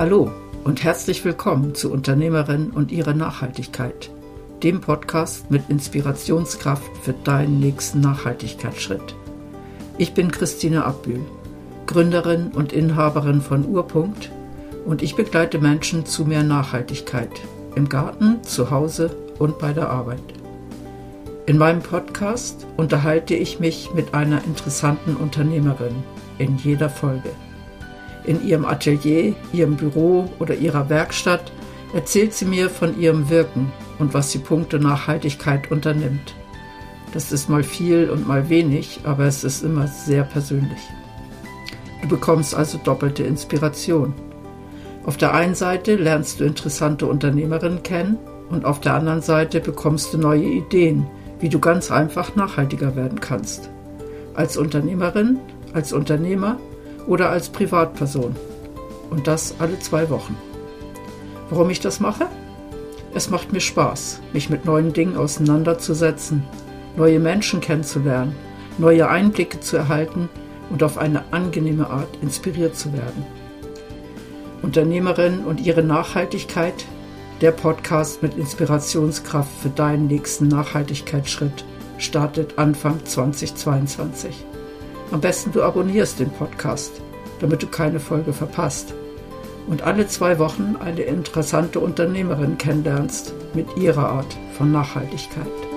Hallo und herzlich willkommen zu Unternehmerin und ihrer Nachhaltigkeit, dem Podcast mit Inspirationskraft für deinen nächsten Nachhaltigkeitsschritt. Ich bin Christine Abbühl, Gründerin und Inhaberin von Urpunkt und ich begleite Menschen zu mehr Nachhaltigkeit im Garten, zu Hause und bei der Arbeit. In meinem Podcast unterhalte ich mich mit einer interessanten Unternehmerin in jeder Folge. In ihrem Atelier, ihrem Büro oder ihrer Werkstatt erzählt sie mir von ihrem Wirken und was sie Punkte Nachhaltigkeit unternimmt. Das ist mal viel und mal wenig, aber es ist immer sehr persönlich. Du bekommst also doppelte Inspiration. Auf der einen Seite lernst du interessante Unternehmerinnen kennen und auf der anderen Seite bekommst du neue Ideen, wie du ganz einfach nachhaltiger werden kannst. Als Unternehmerin, als Unternehmer oder als Privatperson. Und das alle zwei Wochen. Warum ich das mache? Es macht mir Spaß, mich mit neuen Dingen auseinanderzusetzen, neue Menschen kennenzulernen, neue Einblicke zu erhalten und auf eine angenehme Art inspiriert zu werden. Unternehmerin und ihre Nachhaltigkeit, der Podcast mit Inspirationskraft für deinen nächsten Nachhaltigkeitsschritt, startet Anfang 2022. Am besten du abonnierst den Podcast, damit du keine Folge verpasst und alle zwei Wochen eine interessante Unternehmerin kennenlernst mit ihrer Art von Nachhaltigkeit.